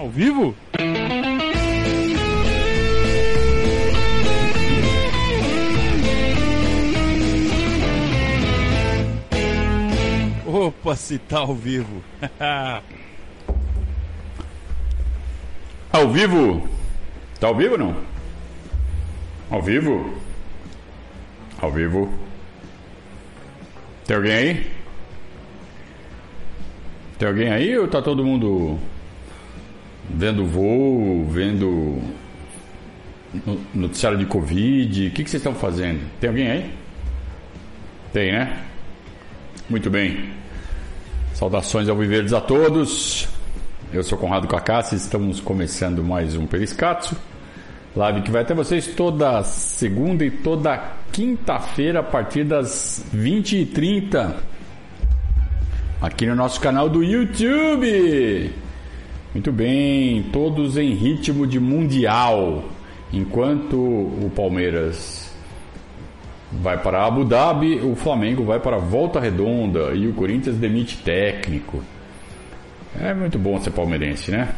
Ao vivo? Opa, se tá ao vivo. Ao vivo? Tá ao vivo não? Ao vivo? Ao vivo? Tem alguém aí? Tem alguém aí ou tá todo mundo vendo voo, vendo no- noticiário de Covid? O que, que vocês estão fazendo? Tem alguém aí? Tem, né? Muito bem. Saudações ao Viverdes a todos. Eu sou Conrado Cacassi, estamos começando mais um Periscatso. Live que vai até vocês toda segunda e toda quinta-feira a partir das 20h30. Aqui no nosso canal do YouTube. Muito bem, todos em ritmo de mundial. Enquanto o Palmeiras vai para Abu Dhabi, o Flamengo vai para Volta Redonda e o Corinthians demite técnico. É muito bom ser palmeirense, né?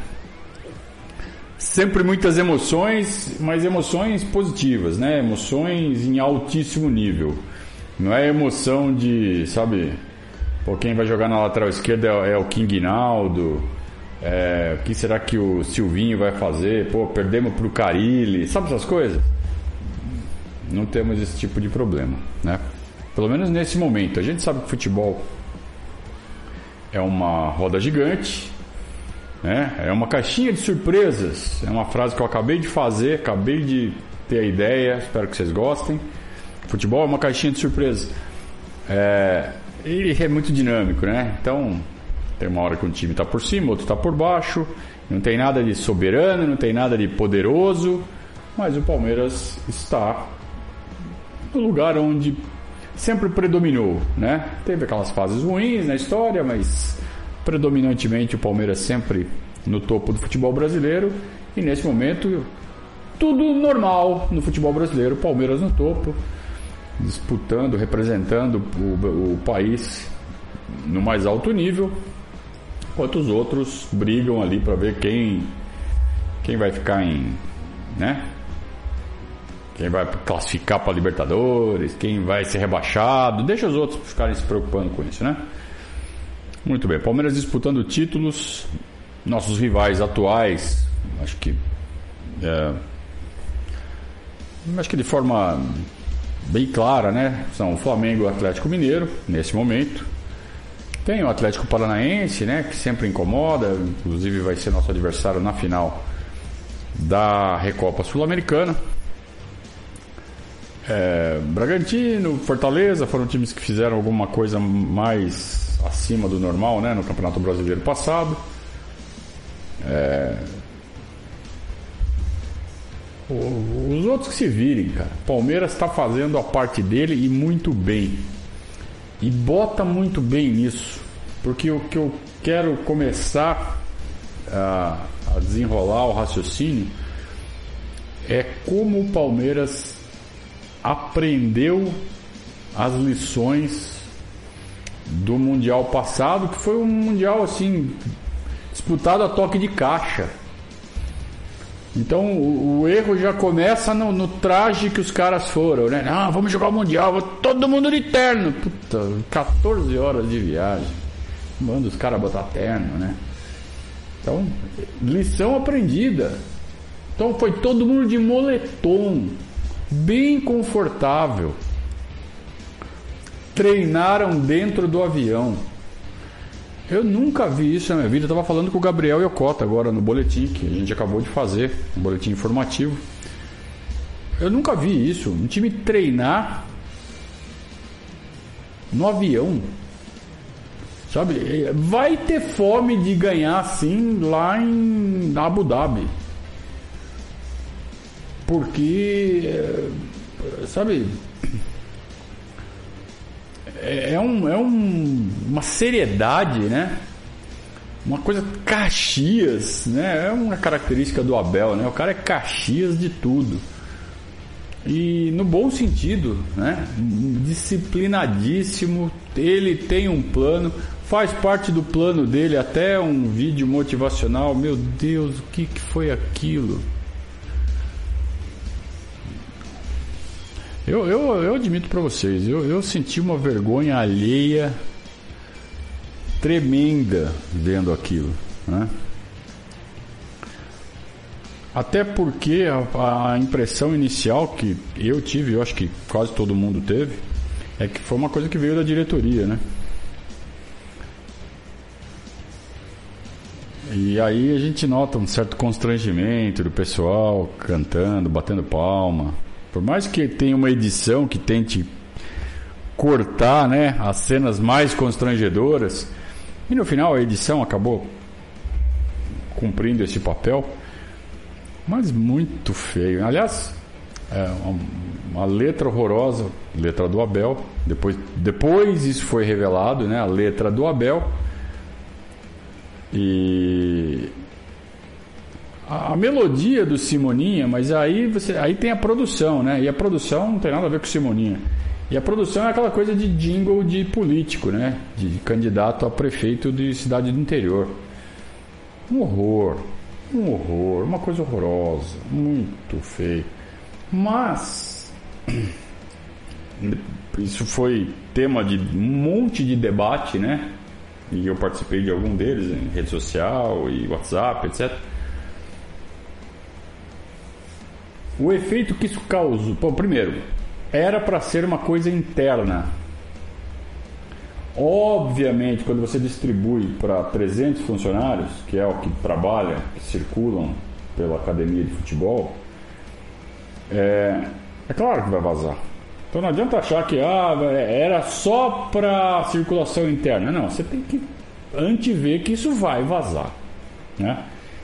Sempre muitas emoções, mas emoções positivas, né? Emoções em altíssimo nível. Não é emoção de, sabe, pô, quem vai jogar na lateral esquerda é, é o King Naldo. É, o que será que o Silvinho vai fazer? Pô, perdemos pro Carilli. Sabe essas coisas? Não temos esse tipo de problema, né? Pelo menos nesse momento. A gente sabe que futebol é uma roda gigante, né? É uma caixinha de surpresas. É uma frase que eu acabei de fazer, acabei de ter a ideia, espero que vocês gostem. Futebol é uma caixinha de surpresas. É, ele é muito dinâmico, né? Então, tem uma hora que um time está por cima, outro está por baixo. Não tem nada de soberano, não tem nada de poderoso. Mas o Palmeiras está no lugar onde sempre predominou, né? Teve aquelas fases ruins na história, mas predominantemente o Palmeiras sempre no topo do futebol brasileiro e nesse momento tudo normal no futebol brasileiro, Palmeiras no topo, disputando, representando o, o país no mais alto nível, enquanto os outros brigam ali para ver quem quem vai ficar em, né? Quem vai classificar para Libertadores, quem vai ser rebaixado, deixa os outros ficarem se preocupando com isso, né? Muito bem, Palmeiras disputando títulos, nossos rivais atuais, acho que é, acho que de forma bem clara, né? São o Flamengo e o Atlético Mineiro nesse momento. Tem o Atlético Paranaense, né? Que sempre incomoda, inclusive vai ser nosso adversário na final da Recopa Sul-Americana. É, Bragantino, Fortaleza foram times que fizeram alguma coisa mais acima do normal né, no Campeonato Brasileiro passado. É, os outros que se virem, cara. Palmeiras está fazendo a parte dele e muito bem. E bota muito bem nisso. Porque o que eu quero começar a, a desenrolar o raciocínio é como o Palmeiras aprendeu as lições do Mundial passado, que foi um Mundial assim disputado a toque de caixa. Então o, o erro já começa no, no traje que os caras foram, né? Ah, vamos jogar o Mundial, todo mundo de terno. Puta, 14 horas de viagem. Manda os caras botar terno, né? Então, lição aprendida. Então foi todo mundo de moletom, bem confortável. Treinaram dentro do avião. Eu nunca vi isso na minha vida. Eu estava falando com o Gabriel Yokota agora no boletim que a gente acabou de fazer, um boletim informativo. Eu nunca vi isso. Um time treinar no avião. Sabe? Vai ter fome de ganhar sim lá em Abu Dhabi. Porque, eh, sabe, é, é um, é um, uma seriedade, né? Uma coisa Caxias, né? É uma característica do Abel, né? O cara é Caxias de tudo. e no bom sentido, né? Disciplinadíssimo, ele tem um plano, faz parte do plano dele até um vídeo motivacional. Meu Deus, o que, que foi aquilo? Eu, eu, eu admito para vocês, eu, eu senti uma vergonha alheia tremenda vendo aquilo. Né? Até porque a, a, impressão inicial que eu tive, eu acho que quase todo mundo teve, é que foi uma coisa que veio da diretoria, né? E aí a gente nota um certo constrangimento do pessoal cantando, batendo palma. Por mais que tenha uma edição que tente cortar né, as cenas mais constrangedoras, e no final a edição acabou cumprindo esse papel, mas muito feio. Aliás, é uma, uma, letra horrorosa, letra do Abel. Depois, depois isso foi revelado, né? A letra do Abel. E a, melodia do Simoninha, mas aí você, aí tem a produção, né? E a produção não tem nada a ver com Simoninha. E a produção é aquela coisa de jingle de político, né? De candidato a prefeito de cidade do interior. Um horror, um horror, uma coisa horrorosa, muito feio. Mas isso foi tema de um monte de debate, né? E eu participei de algum deles em rede social e WhatsApp, etc. O efeito que isso causou. Bom, primeiro, era para ser uma coisa interna. Obviamente, quando você distribui para 300 funcionários, que é o que trabalha, que circulam pela academia de futebol, é, é claro que vai vazar. Então não adianta achar que ah, era só para circulação interna. Não, você tem que antever que isso vai vazar. Né?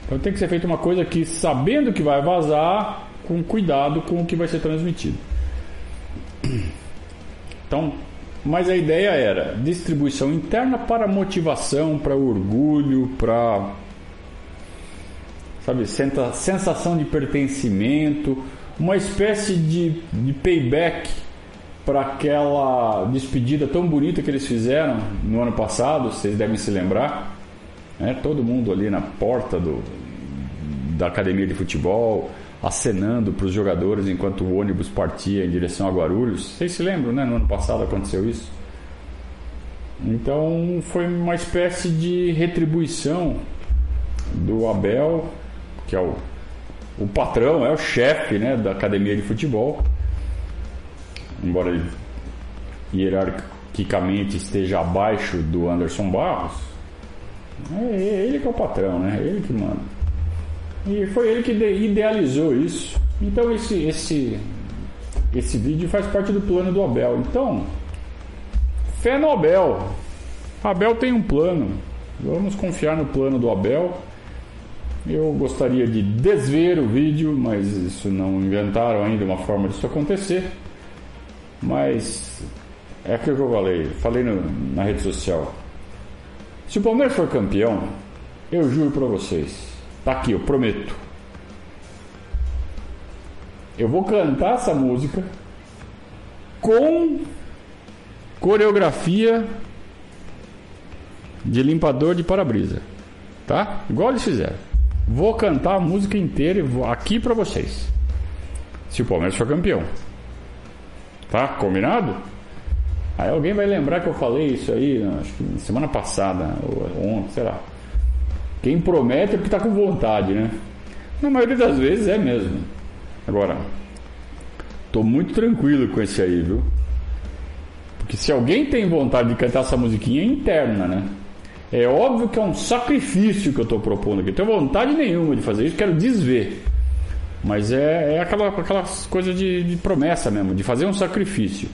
Então tem que ser feita uma coisa que, sabendo que vai vazar, com cuidado com o que vai ser transmitido. Então, mas a ideia era distribuição interna para motivação, para orgulho, para sabe, sensação de pertencimento, uma espécie de, de payback para aquela despedida tão bonita que eles fizeram no ano passado, vocês devem se lembrar. Né? Todo mundo ali na porta do, da academia de futebol, acenando para os jogadores enquanto o ônibus partia em direção a Guarulhos. Vocês se lembram, né? No ano passado aconteceu isso. Então foi uma espécie de retribuição do Abel, que é o, o patrão, é o chefe né, da academia de futebol. Embora ele hierarquicamente esteja abaixo do Anderson Barros, é ele que é o patrão, né? É ele que manda. E foi ele que idealizou isso. Então esse, esse, esse vídeo faz parte do plano do Abel. Então, fé no Abel. Abel tem um plano. Vamos confiar no plano do Abel. Eu gostaria de desver o vídeo, mas isso não inventaram ainda uma forma disso acontecer. Mas é aquilo que eu falei, falei no, na rede social. Se o Palmeiras for campeão, eu juro para vocês, Tá aqui, eu prometo. Eu vou cantar essa música com coreografia de limpador de para-brisa. Tá? Igual eles fizeram. Vou cantar a música inteira aqui para vocês. Se o Palmeiras for campeão. Tá? Combinado? Aí alguém vai lembrar que eu falei isso aí, acho que semana passada, ou ontem, sei lá. Quem promete é porque está com vontade, né? Na maioria das vezes é mesmo. Agora, tô muito tranquilo com esse aí, viu? Porque se alguém tem vontade de cantar essa musiquinha é interna, né? É óbvio que é um sacrifício que eu estou propondo aqui. Eu tenho vontade nenhuma de fazer isso, quero desver. Mas é, é aquela, aquelas coisas de, de promessa mesmo, de fazer um sacrifício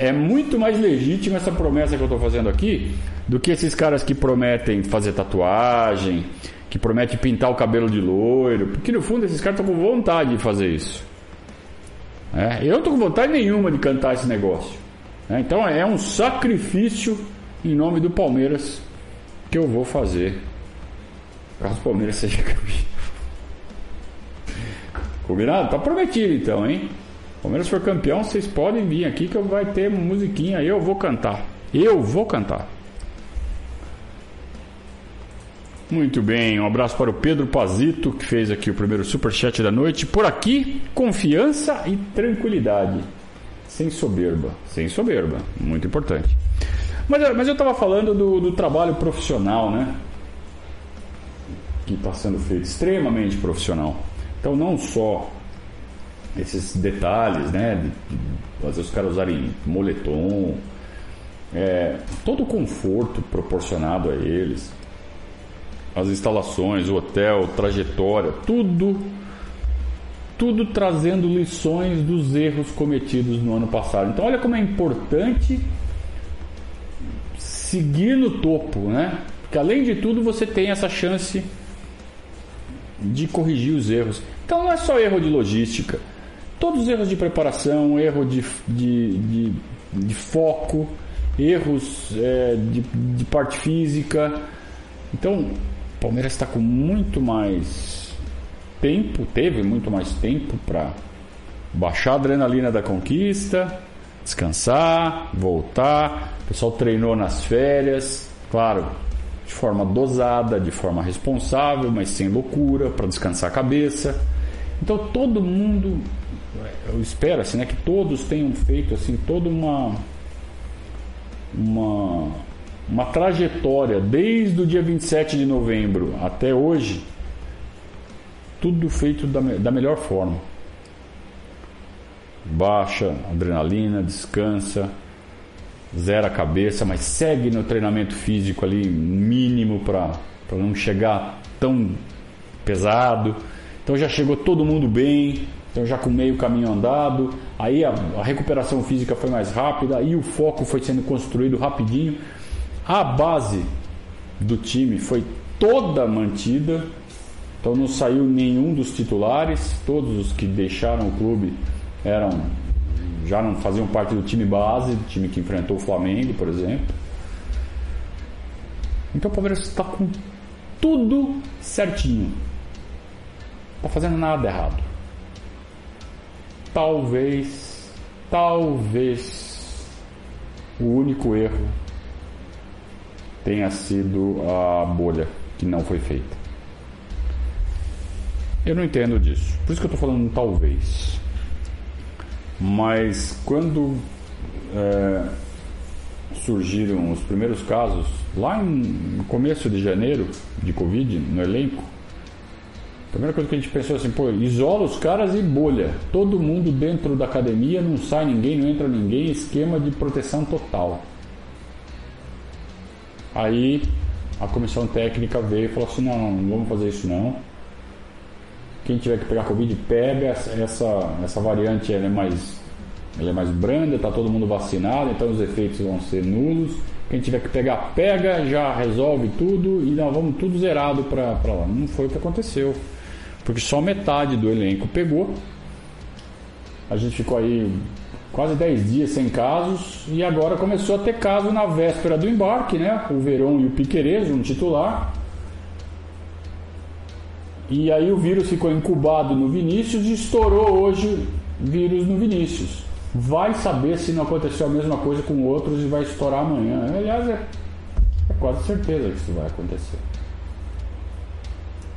é muito mais legítima essa promessa que eu estou fazendo aqui do que esses caras que prometem fazer tatuagem, que prometem pintar o cabelo de loiro, porque no fundo esses caras estão com vontade de fazer isso. É, eu não estou com vontade nenhuma de cantar esse negócio. É, então é um sacrifício em nome do Palmeiras que eu vou fazer. Caso o Palmeiras seja campeão. Combinado? Tá prometido então, hein? Palmeiras for campeão, vocês podem vir aqui que vai ter musiquinha, eu vou cantar. Eu vou cantar. Muito bem, um abraço para o Pedro Pazito, que fez aqui o primeiro superchat da noite. Por aqui, confiança e tranquilidade. Sem soberba. Sem soberba, muito importante. Mas, mas eu estava falando do, do trabalho profissional, né? Que está sendo feito extremamente profissional. Então, não só esses detalhes, né? Fazer os caras usarem moletom, é, todo o conforto proporcionado a eles, as instalações, o hotel, trajetória, tudo, tudo trazendo lições dos erros cometidos no ano passado. Então, olha como é importante seguir no topo, né? Porque além de tudo, você tem essa chance de corrigir os erros. Então, não é só erro de logística todos os erros de preparação, erro de, de, de, de foco, erros é, de, de parte física. Então, o Palmeiras está com muito mais tempo, teve muito mais tempo para baixar a adrenalina da conquista, descansar, voltar. O pessoal treinou nas férias, claro, de forma dosada, de forma responsável, mas sem loucura, para descansar a cabeça. Então todo mundo eu espero assim, né, que todos tenham feito assim toda uma uma uma trajetória desde o dia 27 de novembro até hoje, tudo feito da, da melhor forma. Baixa adrenalina, descansa, zera a cabeça, mas segue no treinamento físico ali mínimo para não chegar tão pesado. Então já chegou todo mundo bem, então já com meio caminho andado, aí a, a, recuperação física foi mais rápida, aí o foco foi sendo construído rapidinho. A base do time foi toda mantida, então não saiu nenhum dos titulares, todos os que deixaram o clube eram já não faziam parte do time base, do time que enfrentou o Flamengo, por exemplo. Então o Palmeiras está com tudo certinho. Não está fazendo nada errado talvez, talvez o único erro tenha sido a bolha que não foi feita. Eu não entendo disso. Por isso que eu estou falando talvez. Mas quando é, surgiram os primeiros casos, lá no começo de janeiro, de Covid, no elenco, primeira coisa que a gente pensou assim, pô, isola os caras e bolha. Todo mundo dentro da academia, não sai ninguém, não entra ninguém, esquema de proteção total. Aí a comissão técnica veio e falou assim, não, não, vamos fazer isso não. Quem tiver que pegar Covid, pega essa, essa variante, ela é mais, ela é mais branda, está todo mundo vacinado, então os efeitos vão ser nulos. Quem tiver que pegar, pega, já resolve tudo e nós vamos tudo zerado para lá. Não foi o que aconteceu porque só metade do elenco pegou. A gente ficou aí quase 10 dias sem casos e agora começou a ter caso na véspera do embarque, né? O Verón e o Piqueires, um titular. E aí o vírus ficou incubado no Vinícius e estourou hoje vírus no Vinícius. Vai saber se não aconteceu a mesma coisa com outros e vai estourar amanhã. Aliás, é, é quase certeza que isso vai acontecer.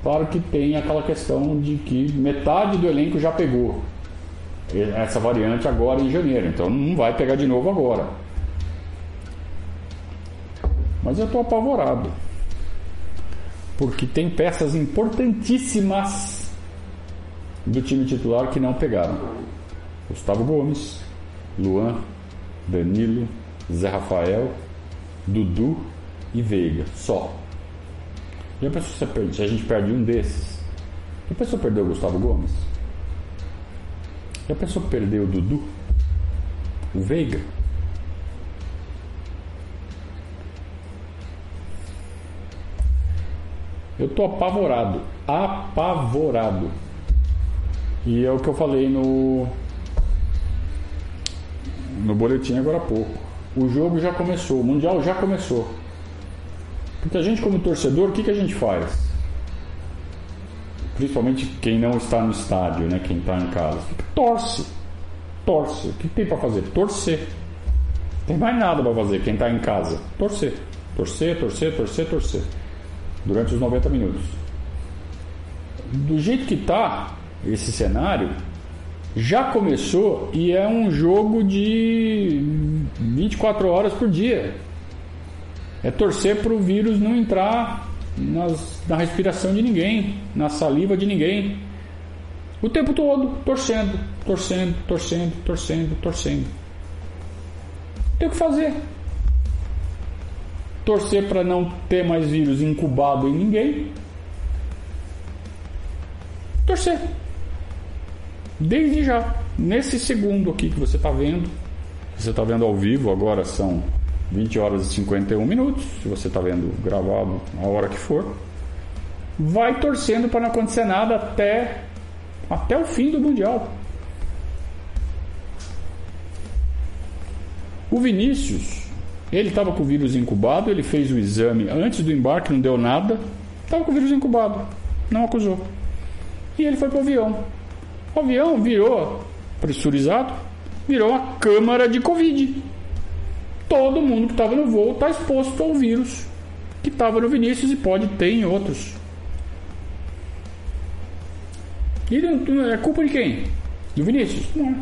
Claro que tem aquela questão de que metade do elenco já pegou essa variante agora em janeiro, então não vai pegar de novo agora. Mas eu estou apavorado. Porque tem peças importantíssimas do time titular que não pegaram. Gustavo Gomes, Luan, Danilo, Zé Rafael, Dudu e Veiga. Só. Já pensou se a gente perde um desses? Já pensou perder o Gustavo Gomes? Já pensou perder o Dudu? O Veiga? Eu tô apavorado. Apavorado. E é o que eu falei no. No boletim agora há pouco. O jogo já começou, o Mundial já começou. Porque a gente, como torcedor, o que, que a gente faz? Principalmente quem não está no estádio, né? quem está em casa. Torce. torce. O que tem para fazer? Torcer. Tem mais nada para fazer quem está em casa. Torcer. Torcer, torcer, torcer, torcer. Durante os 90 minutos. Do jeito que está esse cenário, já começou e é um jogo de 24 horas por dia. É torcer para o vírus não entrar nas, na respiração de ninguém, na saliva de ninguém. O tempo todo, torcendo, torcendo, torcendo, torcendo, torcendo. Tem o que fazer. Torcer para não ter mais vírus incubado em ninguém. Torcer. Desde já, nesse segundo aqui que você está vendo, você está vendo ao vivo, agora são 20 horas e 51 minutos, se você está vendo gravado a hora que for, vai torcendo para não acontecer nada até, até o fim do Mundial. O Vinícius, ele estava com o vírus incubado, ele fez o exame antes do embarque, não deu nada, estava com o vírus incubado, não acusou. E ele foi para o avião. O avião virou pressurizado, virou uma câmara de Covid todo mundo que estava no voo está exposto ao vírus que estava no Vinícius e pode ter em outros. E é culpa de quem? Do Vinícius? Não.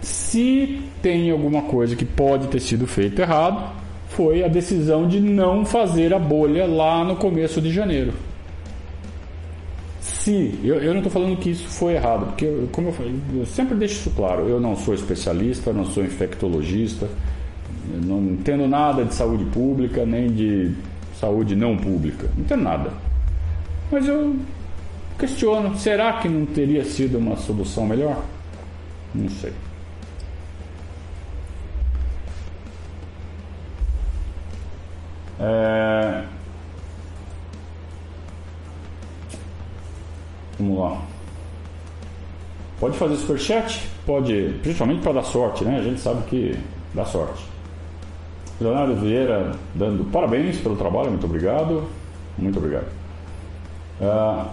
Se tem alguma coisa que pode ter sido feito errado, foi a decisão de não fazer a bolha lá no começo de janeiro se, eu, eu não estou falando que isso foi errado, porque, eu, como eu falei, eu sempre deixo isso claro, eu não sou especialista, não sou infectologista, não entendo nada de saúde pública, nem de saúde não pública, não entendo nada. Mas eu questiono, será que não teria sido uma solução melhor? Não sei. É... Vamos lá. Pode fazer superchat? Pode, principalmente para dar sorte, né? A gente sabe que dá sorte. Leonardo Vieira dando parabéns pelo trabalho, muito obrigado. Muito obrigado. Uh,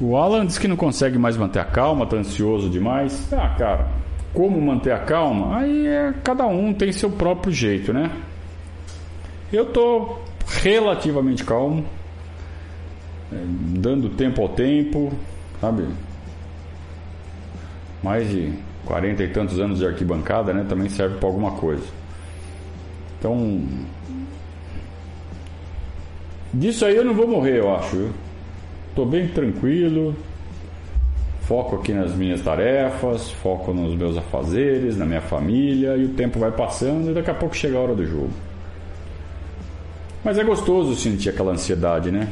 o Alan diz que não consegue mais manter a calma, está ansioso demais. Ah, cara, como manter a calma? Aí é, cada um tem seu próprio jeito, né? Eu tô relativamente calmo, dando tempo ao tempo, sabe? Mais de 40 e tantos anos de arquibancada, né? Também serve para alguma coisa. Então, disso aí eu não vou morrer, eu acho. Tô bem tranquilo, foco aqui nas minhas tarefas, foco nos meus afazeres, na minha família, e o tempo vai passando e daqui a pouco chega a hora do jogo. Mas é gostoso sentir aquela ansiedade, né?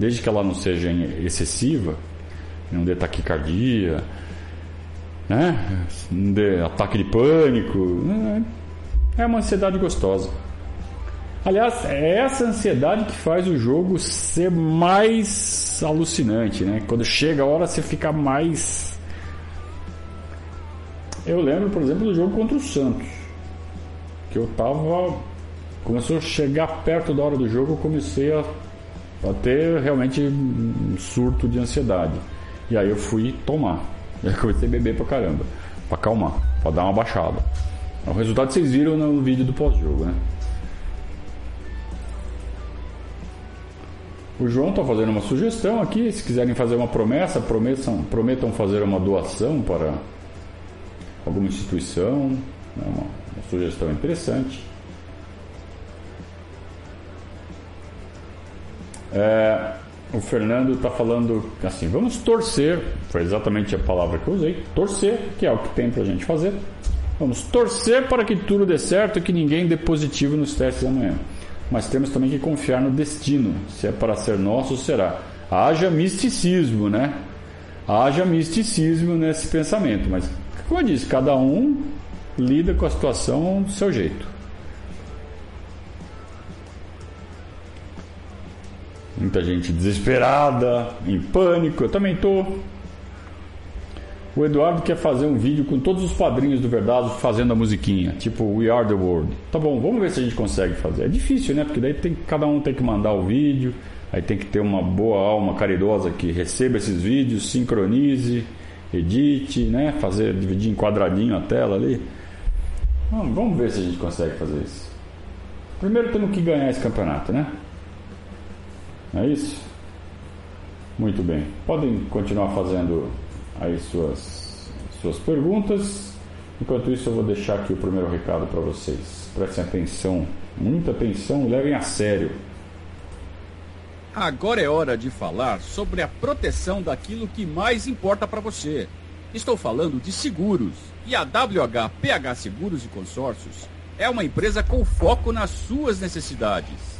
Desde que ela não seja excessiva, não dê taquicardia, né? não dê ataque de pânico, né? é uma ansiedade gostosa. Aliás, é essa ansiedade que faz o jogo ser mais alucinante, né? Quando chega a hora você fica mais. Eu lembro, por exemplo, do jogo contra o Santos, que eu tava. Começou a chegar perto da hora do jogo, eu comecei a para ter realmente um surto de ansiedade. E aí eu fui tomar. E aí comecei a beber pra caramba, pra acalmar, pra dar uma baixada. O resultado vocês viram no vídeo do pós-jogo, né? O João está fazendo uma sugestão aqui. Se quiserem fazer uma promessa, prometam, prometam fazer uma doação para alguma instituição. É uma, uma sugestão interessante. É, o Fernando está falando assim: vamos torcer, foi exatamente a palavra que eu usei, torcer, que é o que tem para a gente fazer. Vamos torcer para que tudo dê certo e que ninguém dê positivo nos testes amanhã. Mas temos também que confiar no destino. Se é para ser nosso, será. Haja misticismo, né? Haja misticismo nesse pensamento. Mas, como eu disse, cada um lida com a situação do seu jeito. Muita gente desesperada, em pânico, eu também tô. O Eduardo quer fazer um vídeo com todos os padrinhos do Verdado fazendo a musiquinha, tipo We Are the World. Tá bom, vamos ver se a gente consegue fazer. É difícil, né? Porque daí tem, cada um tem que mandar o vídeo, aí tem que ter uma boa alma caridosa que receba esses vídeos, sincronize edit, né? Fazer, dividir em quadradinho a tela ali. Vamos, vamos ver se a gente consegue fazer isso. Primeiro temos que ganhar esse campeonato, né? É isso? Muito bem. Podem continuar fazendo aí suas, suas perguntas. Enquanto isso, eu vou deixar aqui o primeiro recado para vocês. Prestem atenção, muita atenção levem a sério. Agora é hora de falar sobre a proteção daquilo que mais importa para você. Estou falando de seguros. E a WHPH Seguros e Consórcios é uma empresa com foco nas suas necessidades.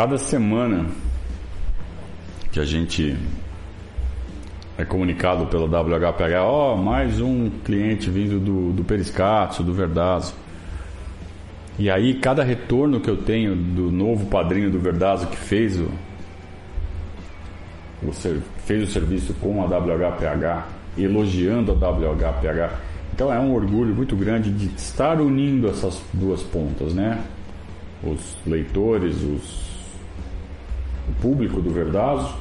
Cada semana que a gente é comunicado pelo WHPH, ó, oh, mais um cliente vindo do, do Periscatio, do Verdazo. E aí, cada retorno que eu tenho do novo padrinho do Verdazo que fez o, o fez o serviço com a WHPH, elogiando a WHPH. Então é um orgulho muito grande de estar unindo essas duas pontas, né? Os leitores, os público do Verdazo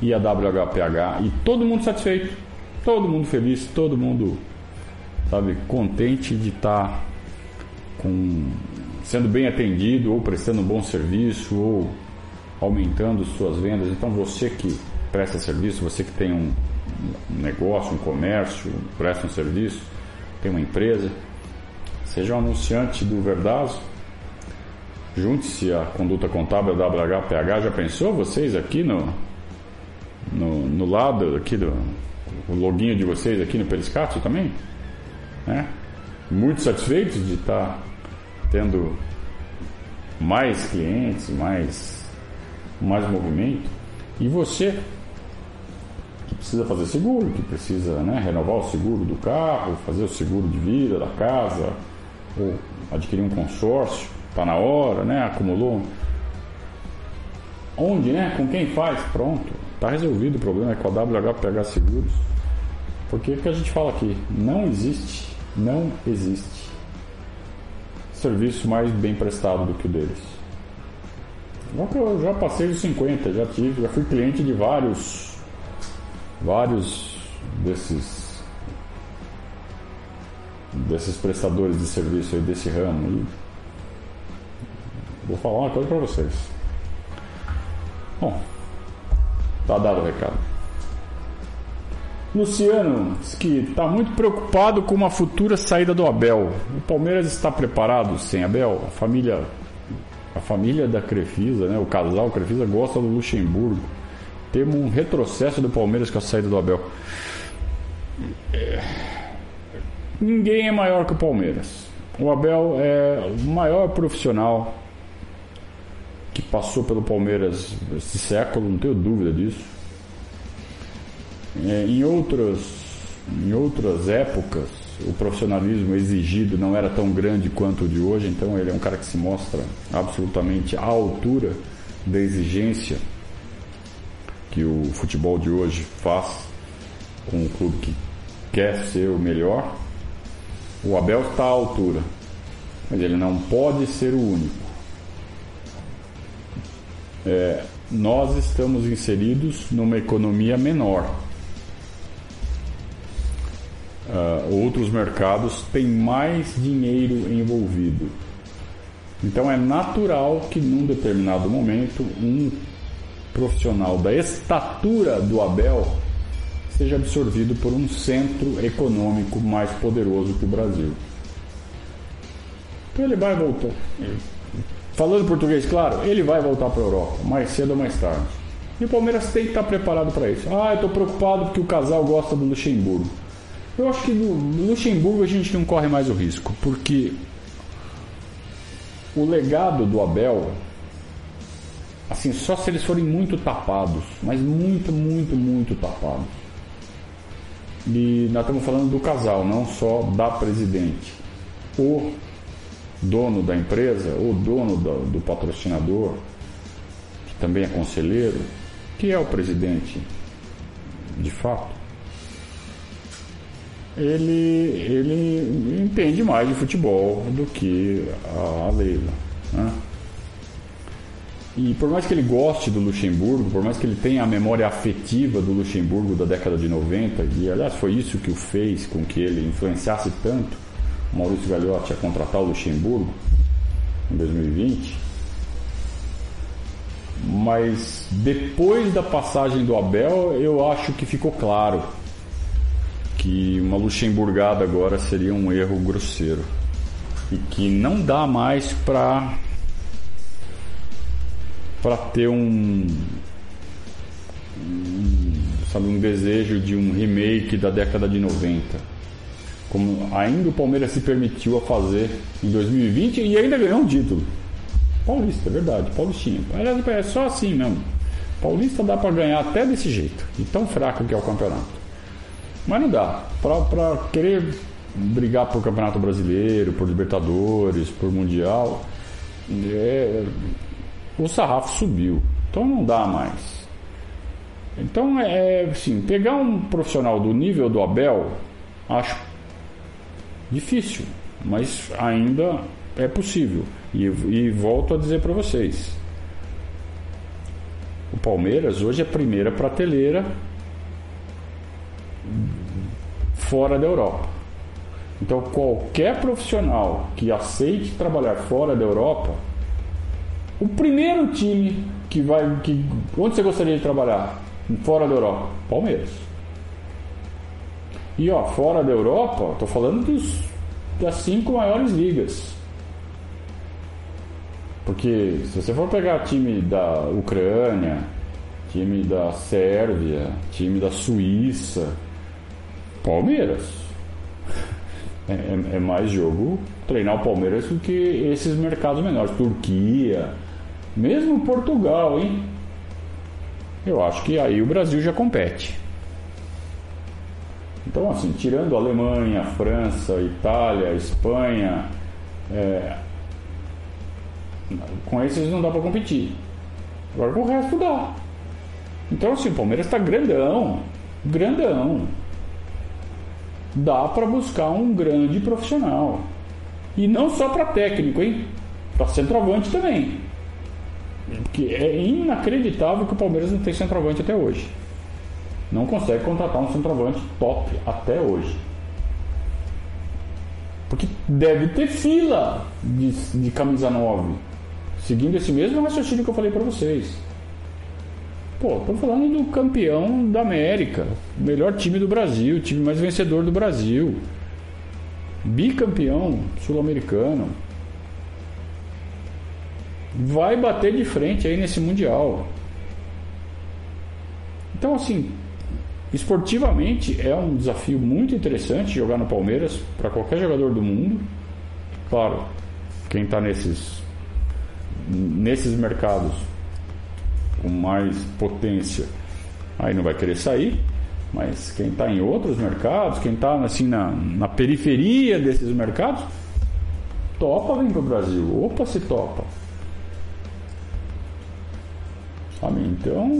e a WHPH e todo mundo satisfeito, todo mundo feliz, todo mundo sabe contente de estar tá com sendo bem atendido ou prestando um bom serviço ou aumentando suas vendas. Então você que presta serviço, você que tem um negócio, um comércio, presta um serviço, tem uma empresa, seja um anunciante do Verdazo Junte-se à conduta contábil WHPH. Já pensou vocês aqui no, no, no lado aqui do o loginho de vocês aqui no Periscatio também? Né? Muito satisfeitos de estar tendo mais clientes, mais, mais movimento. E você que precisa fazer seguro, que precisa né, renovar o seguro do carro, fazer o seguro de vida da casa, ou adquirir um consórcio Está na hora, né? Acumulou. Onde, né? Com quem faz? Pronto. Está resolvido o problema é com a WHPH Seguros. Porque o que a gente fala aqui? Não existe, não existe serviço mais bem prestado do que o deles. Eu já passei dos 50, já tive, já fui cliente de vários, vários desses desses prestadores de serviço aí desse ramo. E Vou falar uma coisa para vocês. Bom, tá dado o recado. Luciano diz que está muito preocupado com uma futura saída do Abel. O Palmeiras está preparado sem Abel? A família, a família da Crefisa, né, o casal Crefisa gosta do Luxemburgo. Temos um retrocesso do Palmeiras com a saída do Abel. É... Ninguém é maior que o Palmeiras. O Abel é o maior profissional passou pelo Palmeiras esse século, não tenho dúvida disso. É, em, outras, em outras épocas, o profissionalismo exigido não era tão grande quanto o de hoje, então ele é um cara que se mostra absolutamente à altura da exigência que o futebol de hoje faz com um clube que quer ser o melhor. O Abel está à altura, mas ele não pode ser o único é, nós estamos inseridos numa economia menor. Uh, outros mercados têm mais dinheiro envolvido. Então é natural que num determinado momento um profissional da estatura do Abel seja absorvido por um centro econômico mais poderoso que o Brasil. Então ele vai voltar. Falando português, claro, ele vai voltar para a Europa, mais cedo ou mais tarde. E o Palmeiras tem que estar preparado para isso. Ah, eu estou preocupado porque o casal gosta do Luxemburgo. Eu acho que no Luxemburgo a gente não corre mais o risco, porque o legado do Abel, assim, só se eles forem muito tapados, mas muito, muito, muito tapados. E nós estamos falando do casal, não só da presidente. O dono da empresa, o dono do, do patrocinador, que também é conselheiro, que é o presidente de fato, ele, ele entende mais de futebol do que a Leila. Né? E por mais que ele goste do Luxemburgo, por mais que ele tenha a memória afetiva do Luxemburgo da década de 90, e aliás foi isso que o fez com que ele influenciasse tanto Maurício Gagliotti a contratar o Luxemburgo em 2020. Mas depois da passagem do Abel, eu acho que ficou claro que uma Luxemburgada agora seria um erro grosseiro e que não dá mais para para ter um, um, sabe um desejo de um remake da década de 90 como ainda o Palmeiras se permitiu a fazer em 2020 e ainda ganhou um título Paulista, é verdade, Paulistinha é só assim mesmo Paulista dá para ganhar até desse jeito e tão fraco que é o campeonato mas não dá. Para querer brigar por Campeonato Brasileiro, por Libertadores, por Mundial, é, o sarrafo subiu. Então não dá mais. Então é assim, pegar um profissional do nível do Abel, acho difícil, mas ainda é possível. E, e volto a dizer para vocês. O Palmeiras hoje é a primeira prateleira fora da Europa. Então, qualquer profissional que aceite trabalhar fora da Europa, o primeiro time que vai. Que, onde você gostaria de trabalhar? Fora da Europa? Palmeiras. E ó, fora da Europa, estou falando dos, das cinco maiores ligas. Porque se você for pegar time da Ucrânia, time da Sérvia, time da Suíça, Palmeiras. É, é, é, mais jogo treinar o Palmeiras do que esses mercados menores. Turquia, mesmo Portugal, hein? Eu acho que aí o Brasil já compete. Então, assim, tirando a Alemanha, França, Itália, Espanha, é, com esses não dá para competir. Agora com o resto dá. Então, assim, o Palmeiras está grandão, grandão dá para buscar um grande profissional. E não só para técnico, hein? Para centroavante também. Porque é inacreditável que o Palmeiras não tem centroavante até hoje. Não consegue contratar um centroavante top até hoje. Porque deve ter fila de, de camisa 9. Seguindo esse mesmo raciocínio que eu falei para vocês. Pô, tô falando do campeão da América, melhor time do Brasil, time mais vencedor do Brasil, bicampeão sul-americano. Vai bater de frente aí nesse Mundial. Então, assim, esportivamente é um desafio muito interessante jogar no Palmeiras para qualquer jogador do mundo. Claro, quem está nesses, nesses mercados com mais potência, aí não vai querer sair. Mas quem está em outros mercados, quem está assim na, na periferia desses mercados, topa vir para o Brasil. Opa, se topa. Então,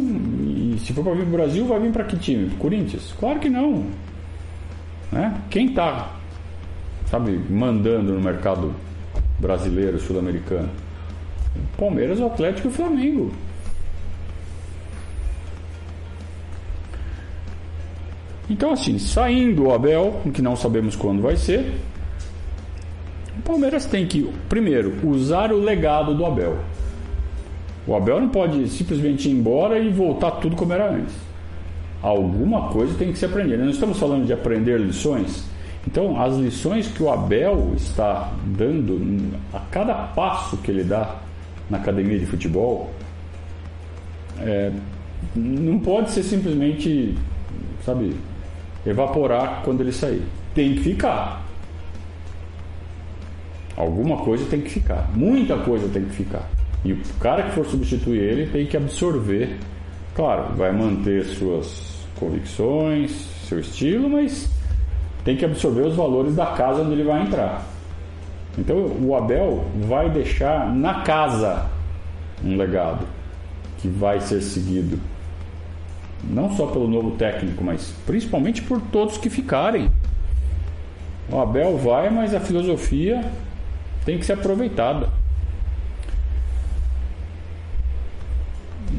se for para vir para o Brasil, vai vir para que time? Corinthians? Claro que não. Né? Quem está, sabe, mandando no mercado brasileiro, sul-americano? Palmeiras, o Atlético e o Flamengo. Então, assim, saindo o Abel, que não sabemos quando vai ser, o Palmeiras tem que, primeiro, usar o legado do Abel. O Abel não pode simplesmente ir embora e voltar tudo como era antes. alguma coisa tem que se aprender. Nós estamos falando de aprender lições. Então, as lições que o Abel está dando a cada passo que ele dá na academia de futebol é, não pode ser simplesmente, sabe, evaporar quando ele sair. Tem que ficar. Alguma coisa tem que ficar. Muita coisa tem que ficar. E o cara que for substituir ele tem que absorver. Claro, vai manter suas convicções, seu estilo, mas tem que absorver os valores da casa onde ele vai entrar. Então o Abel vai deixar na casa um legado que vai ser seguido. Não só pelo novo técnico, mas principalmente por todos que ficarem. O Abel vai, mas a filosofia tem que ser aproveitada.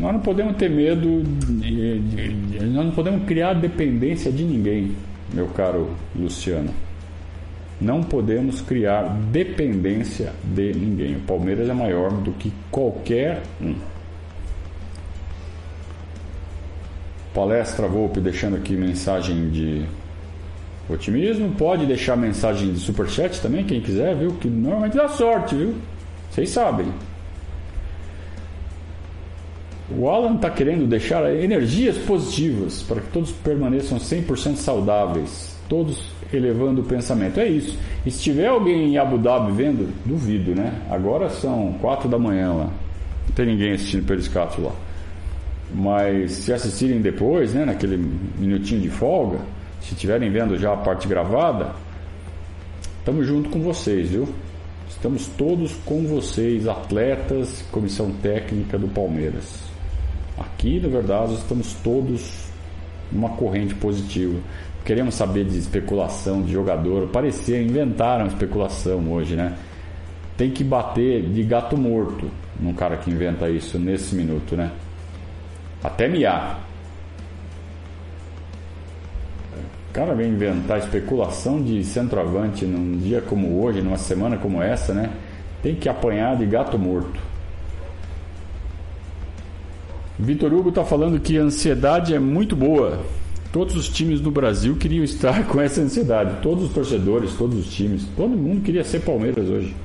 Nós não podemos ter medo, de, de, de, nós não podemos criar dependência de ninguém, meu caro Luciano. Não podemos criar dependência de ninguém. O Palmeiras é maior do que qualquer um. Palestra Volpe deixando aqui mensagem de otimismo. Pode deixar mensagem de superchat também, quem quiser, viu? Que normalmente dá sorte, viu? Vocês sabem. O Alan está querendo deixar energias positivas para que todos permaneçam 100% saudáveis, todos elevando o pensamento. É isso. E se tiver alguém em Abu Dhabi vendo, duvido, né? Agora são 4 da manhã lá. Não tem ninguém assistindo Periscato lá. Mas se assistirem depois, né, naquele minutinho de folga, se estiverem vendo já a parte gravada, estamos junto com vocês, viu? Estamos todos com vocês, atletas, comissão técnica do Palmeiras. Aqui, na verdade, estamos todos numa corrente positiva. Queremos saber de especulação de jogador. Parecia, inventaram especulação hoje, né? Tem que bater de gato morto num cara que inventa isso nesse minuto, né? Até miar. O cara vem inventar especulação de centroavante num dia como hoje, numa semana como essa, né? Tem que apanhar de gato morto. Vitor Hugo está falando que a ansiedade é muito boa. Todos os times do Brasil queriam estar com essa ansiedade. Todos os torcedores, todos os times. Todo mundo queria ser Palmeiras hoje.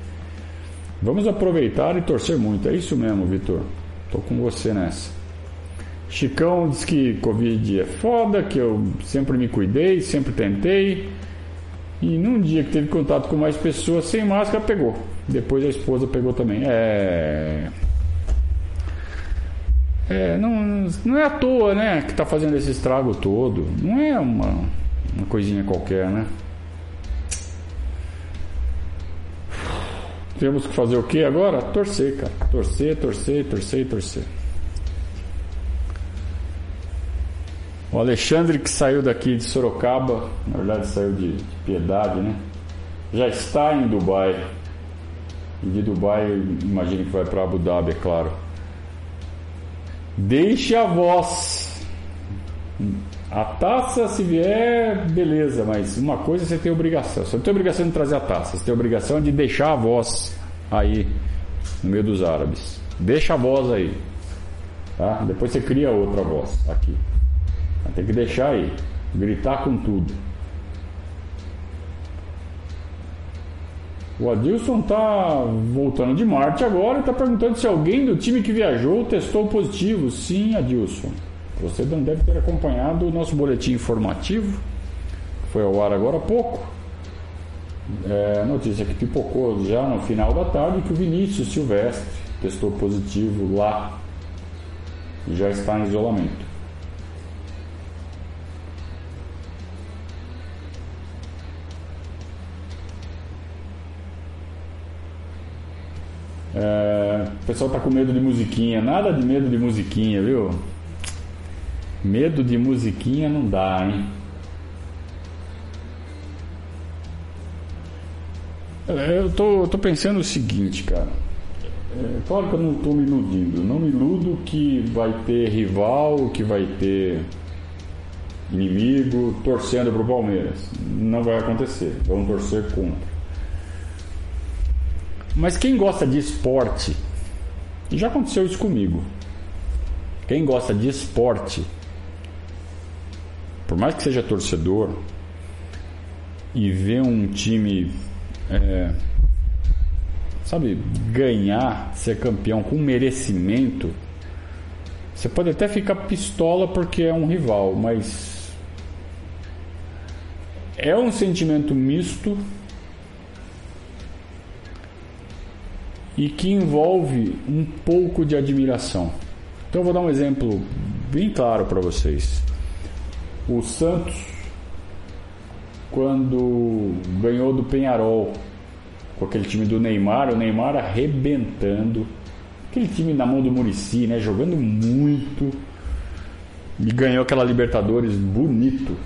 Vamos aproveitar e torcer muito. É isso mesmo, Vitor. Tô com você nessa. Chicão diz que Covid é foda, que eu sempre me cuidei, sempre tentei. E num dia que teve contato com mais pessoas sem máscara, pegou. Depois a esposa pegou também. É. É, não, não é à toa, né, que tá fazendo esse estrago todo. Não é uma, uma coisinha qualquer, né? Temos que fazer o que agora? Torcer, cara. Torcer, torcer, torcer, torcer. O Alexandre que saiu daqui de Sorocaba, na verdade saiu de, de Piedade, né? Já está em Dubai. E de Dubai, imagino que vai para Abu Dhabi, é claro. Deixe a voz. A taça, se vier, beleza, mas uma coisa você tem obrigação. Você não tem obrigação de trazer a taça, você tem obrigação de deixar a voz aí no meio dos árabes. Deixa a voz aí. Tá? Depois você cria outra voz aqui. Tem que deixar aí, gritar com tudo. O Adilson tá voltando de Marte agora e tá perguntando se alguém do time que viajou testou positivo. Sim, Adilson. Você não deve ter acompanhado o nosso boletim informativo. Foi ao ar agora há pouco. É, notícia que pipocou já no final da tarde que o Vinícius Silvestre testou positivo lá e já está em isolamento. É, o pessoal tá com medo de musiquinha. Nada de medo de musiquinha, viu? Medo de musiquinha não dá, hein? Eu tô, tô pensando o seguinte, cara. É, claro que eu não estou me iludindo. Não me iludo que vai ter rival, que vai ter inimigo torcendo pro Palmeiras. Não vai acontecer. Vamos torcer contra. Mas quem gosta de esporte, já aconteceu isso comigo. Quem gosta de esporte por mais que seja torcedor, e ver um time, é, sabe, ganhar, ser campeão com merecimento, você pode até ficar pistola porque é um rival, mas é um sentimento misto e que envolve um pouco de admiração. Então eu vou dar um exemplo bem claro para vocês. O Santos, quando ganhou do Penharol, com aquele time do Neymar, o Neymar arrebentando, aquele time na mão do Murici, né, jogando muito, e ganhou aquela Libertadores bonito.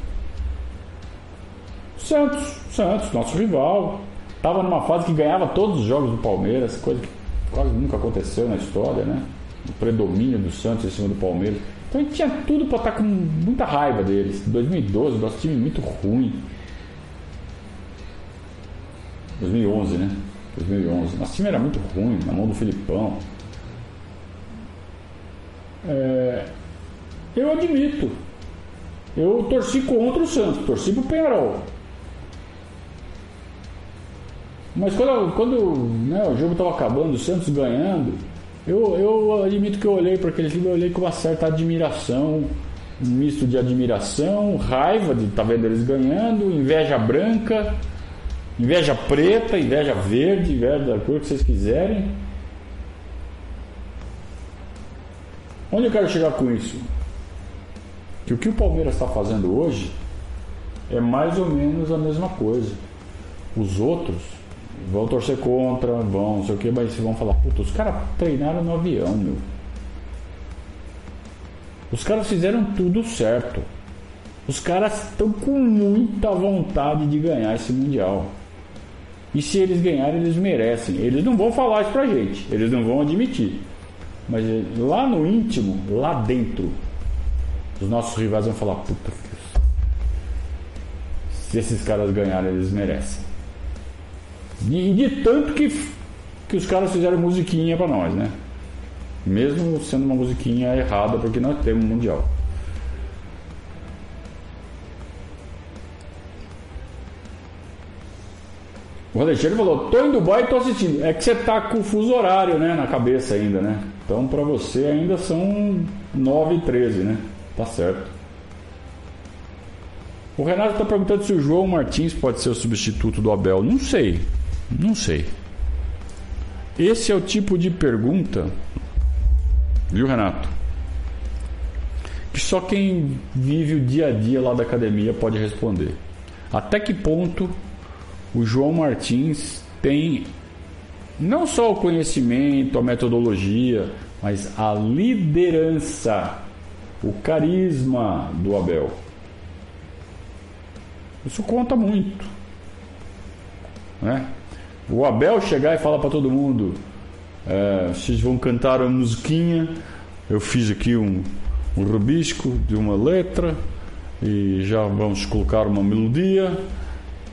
Santos, Santos, nosso rival, estava numa fase que ganhava todos os jogos do Palmeiras, coisa que quase nunca aconteceu na história, né? O predomínio do Santos em cima do Palmeiras. Então a gente tinha tudo para estar tá com muita raiva deles. 2012, nosso time muito ruim. 2011, né? 2011. Nosso time era muito ruim, na mão do Filipão. É, eu admito. Eu torci contra o Santos, torci pro Penharol. Mas quando, quando né, o jogo estava acabando, o Santos ganhando, eu, eu admito que eu olhei para aquele time, eu olhei com uma certa admiração, um misto de admiração, raiva de estar tá vendo eles ganhando, inveja branca, inveja preta, inveja verde, inveja da cor que vocês quiserem. Onde eu quero chegar com isso? Que o que o Palmeiras está fazendo hoje é mais ou menos a mesma coisa. Os outros vão torcer contra, vão, não sei o que, mas vão falar, puta, os caras treinaram no avião, meu. Os caras fizeram tudo certo. Os caras estão com muita vontade de ganhar esse Mundial. E se eles ganharem, eles merecem. Eles não vão falar isso pra gente, eles não vão admitir. Mas eh, lá no íntimo, lá dentro, os nossos rivais vão falar: puta, se esses caras ganharem, eles merecem. E de tanto que, que os caras fizeram musiquinha para nós, né? Mesmo sendo uma musiquinha errada, porque nós temos mundial. O Alexandre falou: tô em Dubai e tô assistindo. É que você tá com o fuso horário, né, na cabeça ainda, né? Então para você ainda são 9 e 13, né? Tá certo. O Renato está perguntando se o João Martins pode ser o substituto do Abel. Não sei. Não sei. Esse é o tipo de pergunta, viu, Renato? Que só quem vive o dia a dia lá da academia pode responder. Até que ponto o João Martins tem não só o conhecimento, a metodologia, mas a liderança, o carisma do Abel. Isso conta muito. Né? O Abel chegar e falar para todo mundo: é, vocês vão cantar uma musiquinha. Eu fiz aqui um, um de uma letra e já vamos colocar uma melodia.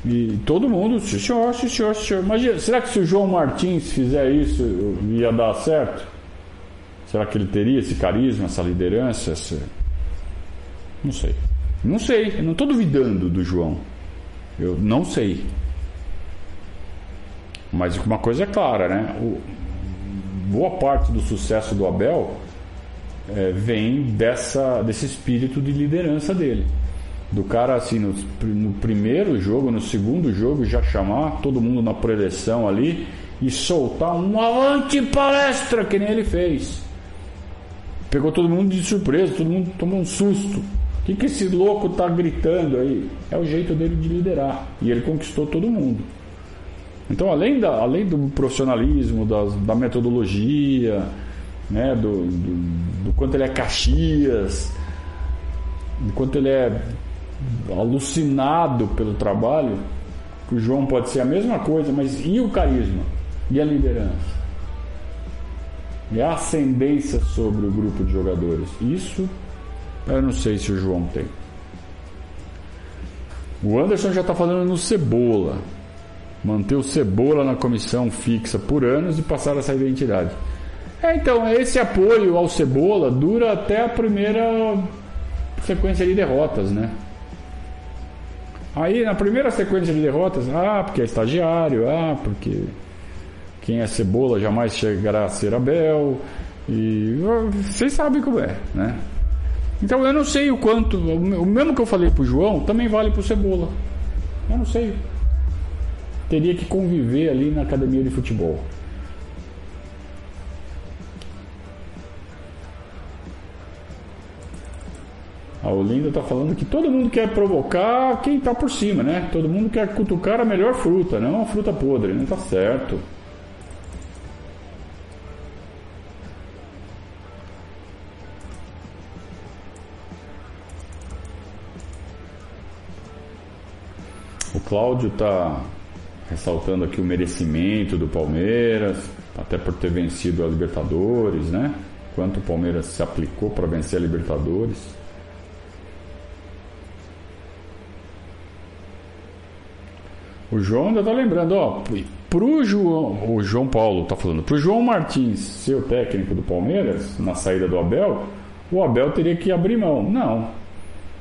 E todo mundo, sim senhor, sim senhor, senhor. Imagina, será que se o João Martins fizer isso ia dar certo? Será que ele teria esse carisma, essa liderança? Essa... Não sei. Não sei, eu não estou duvidando do João. Eu não sei. Mas uma coisa é clara, né? O, boa parte do sucesso do Abel é, vem dessa, desse espírito de liderança dele. Do cara, assim, no, no, primeiro jogo, no segundo jogo, já chamar todo mundo na preleção ali e soltar um avante palestra, que nem ele fez. Pegou todo mundo de surpresa, todo mundo tomou um susto. O que, que esse louco tá gritando aí? É o jeito dele de liderar. E ele conquistou todo mundo. Então, além, da, além do profissionalismo, das, da metodologia, né, do, do, do, quanto ele é Caxias, do quanto ele é alucinado pelo trabalho, que o João pode ser a mesma coisa, mas e o carisma? E a liderança? E a ascendência sobre o grupo de jogadores? Isso eu não sei se o João tem. O Anderson já está falando no Cebola manter o Cebola na comissão fixa por anos e passar essa identidade. É, então, esse apoio ao Cebola dura até a primeira sequência de derrotas, né? Aí na primeira sequência de derrotas, ah, porque é estagiário, ah, porque quem é cebola jamais chegará a ser Abel. E vocês sabem como é, né? Então eu não sei o quanto. O mesmo que eu falei pro João também vale pro Cebola. Eu não sei. Teria que conviver ali na academia de futebol. A Olinda está falando que todo mundo quer provocar quem está por cima, né? Todo mundo quer cutucar a melhor fruta, não a fruta podre. Não está certo. O Cláudio está ressaltando aqui o merecimento do Palmeiras, até por ter vencido a Libertadores, né? Quanto o Palmeiras se aplicou para vencer a Libertadores. O João ainda tá lembrando, ó, pro João, o João Paulo tá falando, pro João Martins ser o técnico do Palmeiras na saída do Abel, o Abel teria que abrir mão. Não.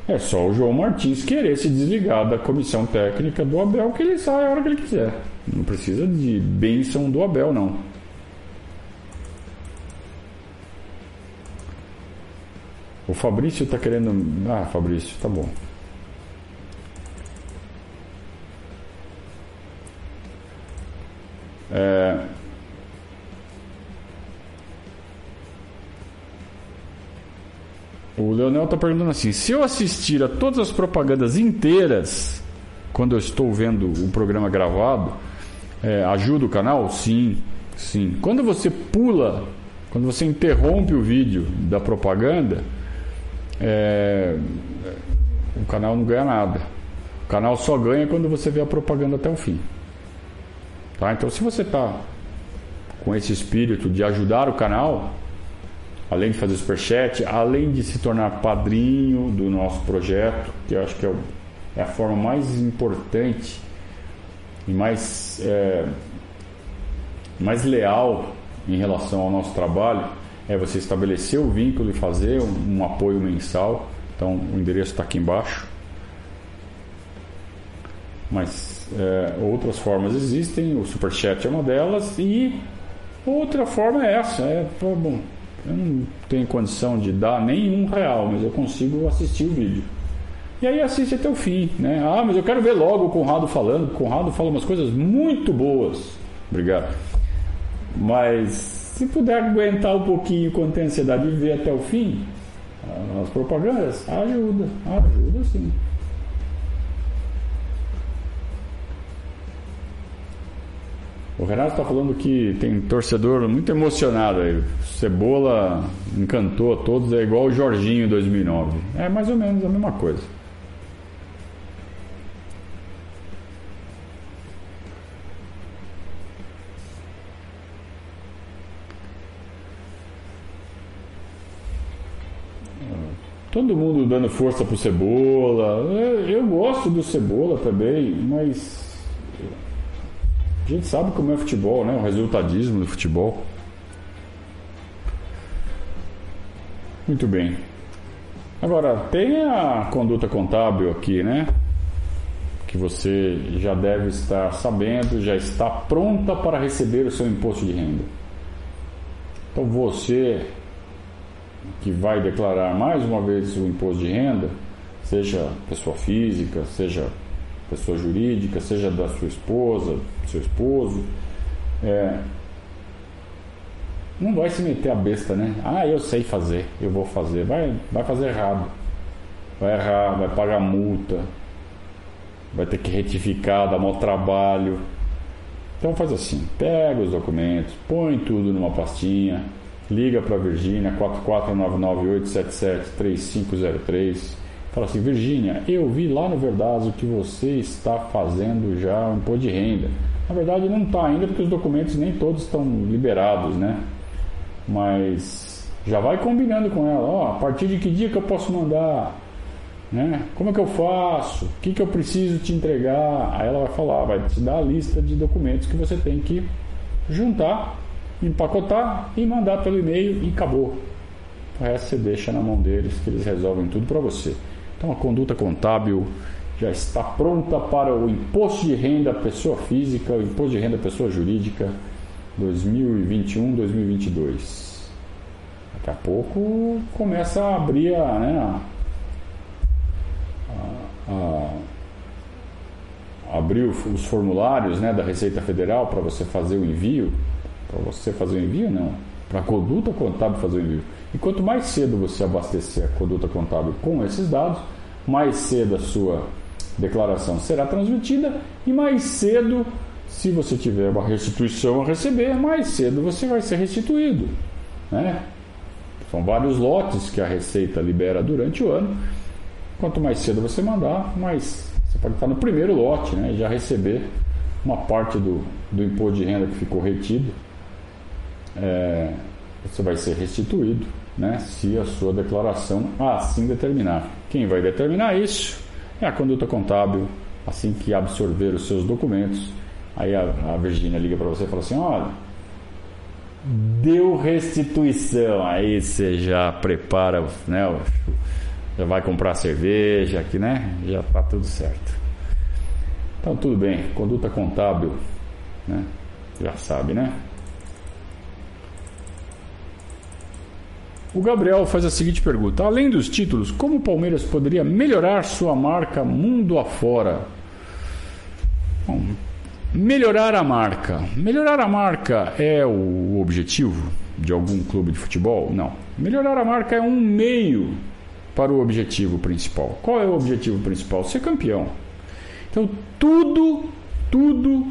É só o João Martins querer se desligar da comissão técnica do Abel que ele sai a hora que ele quiser. Não precisa de bênção do Abel, não. O Fabrício tá querendo. Ah, Fabrício, tá bom. É... O Leonel está perguntando assim: se eu assistir a todas as propagandas inteiras quando eu estou vendo o programa gravado, é, ajuda o canal? Sim, sim. Quando você pula, quando você interrompe o vídeo da propaganda, é, o canal não ganha nada. O canal só ganha quando você vê a propaganda até o fim. Tá? Então, se você está com esse espírito de ajudar o canal, além de fazer superchat, além de se tornar padrinho do nosso projeto, que eu acho que é, é a forma mais importante e mais, é, mais leal em relação ao nosso trabalho, é você estabelecer o vínculo e fazer um, um apoio mensal. Então, o endereço está aqui embaixo. Mas é, outras formas existem, o superchat é uma delas, e outra forma é essa, é, bom, eu não tenho condição de dar nem um real, mas eu consigo assistir o vídeo. E aí assiste até o fim, né? Ah, mas eu quero ver logo o Conrado falando. O Conrado fala umas coisas muito boas. Obrigado. Mas se puder aguentar um pouquinho quando tem ansiedade de ver até o fim, as propagandas, ajuda, ajuda sim. O Renato está falando que tem torcedor muito emocionado aí. Cebola encantou a todos, é igual o Jorginho em 2009. É mais ou menos a mesma coisa. Todo mundo dando força pro Cebola. Eu gosto do Cebola também, mas a gente sabe como é o futebol, né? O resultadismo do futebol. Muito bem. Agora, tem a conduta contábil aqui, né? Que você já deve estar sabendo, já está pronta para receber o seu imposto de renda. Então, você que vai declarar mais uma vez o imposto de renda, seja pessoa física, seja pessoa jurídica, seja da sua esposa, seu esposo, é, não vai se meter a besta, né? Ah, eu sei fazer, eu vou fazer. Vai, vai fazer errado. Vai errar, vai pagar multa, vai ter que retificar, dar mau trabalho. Então faz assim, pega os documentos, põe tudo numa pastinha, liga para a Virgínia 44998773503 Fala assim, Virgínia, eu vi lá no Verdazo que você está fazendo já um imposto de renda. Na verdade não está ainda porque os documentos nem todos estão liberados, né? Mas já vai combinando com ela, ó, a partir de que dia que eu posso mandar? Né? Como é que eu faço? O que, que eu preciso te entregar? Aí ela vai falar, vai te dar a lista de documentos que você tem que juntar, empacotar e mandar pelo e-mail e acabou. O resto você deixa na mão deles que eles resolvem tudo para você. Então a conduta contábil já está pronta para o imposto de renda pessoa física, o imposto de renda pessoa jurídica 2021-2022. Daqui a pouco começa a abrir a, né, a, a, abrir os formulários né, da Receita Federal para você fazer o envio. Para você fazer o envio, não. Para a conduta contábil fazer o envio. E quanto mais cedo você abastecer a conduta contábil com esses dados, mais cedo a sua declaração será transmitida e mais cedo, se você tiver uma restituição a receber, mais cedo você vai ser restituído. Né? São vários lotes que a Receita libera durante o ano. Quanto mais cedo você mandar, mais você pode estar no primeiro lote né, e já receber uma parte do, do imposto de renda que ficou retido. É, você vai ser restituído né, se a sua declaração assim determinar. Quem vai determinar isso é a conduta contábil, assim que absorver os seus documentos. Aí a, a Virgínia liga para você e fala assim: olha, deu restituição. Aí você já prepara, né? Já vai comprar cerveja aqui, né? Já tá tudo certo. Então tudo bem, conduta contábil, né? Já sabe, né? O Gabriel faz a seguinte pergunta: Além dos títulos, como o Palmeiras poderia melhorar sua marca mundo afora? Bom, melhorar a marca. Melhorar a marca é o objetivo de algum clube de futebol? Não. Melhorar a marca é um meio para o objetivo principal. Qual é o objetivo principal? Ser campeão. Então, tudo, tudo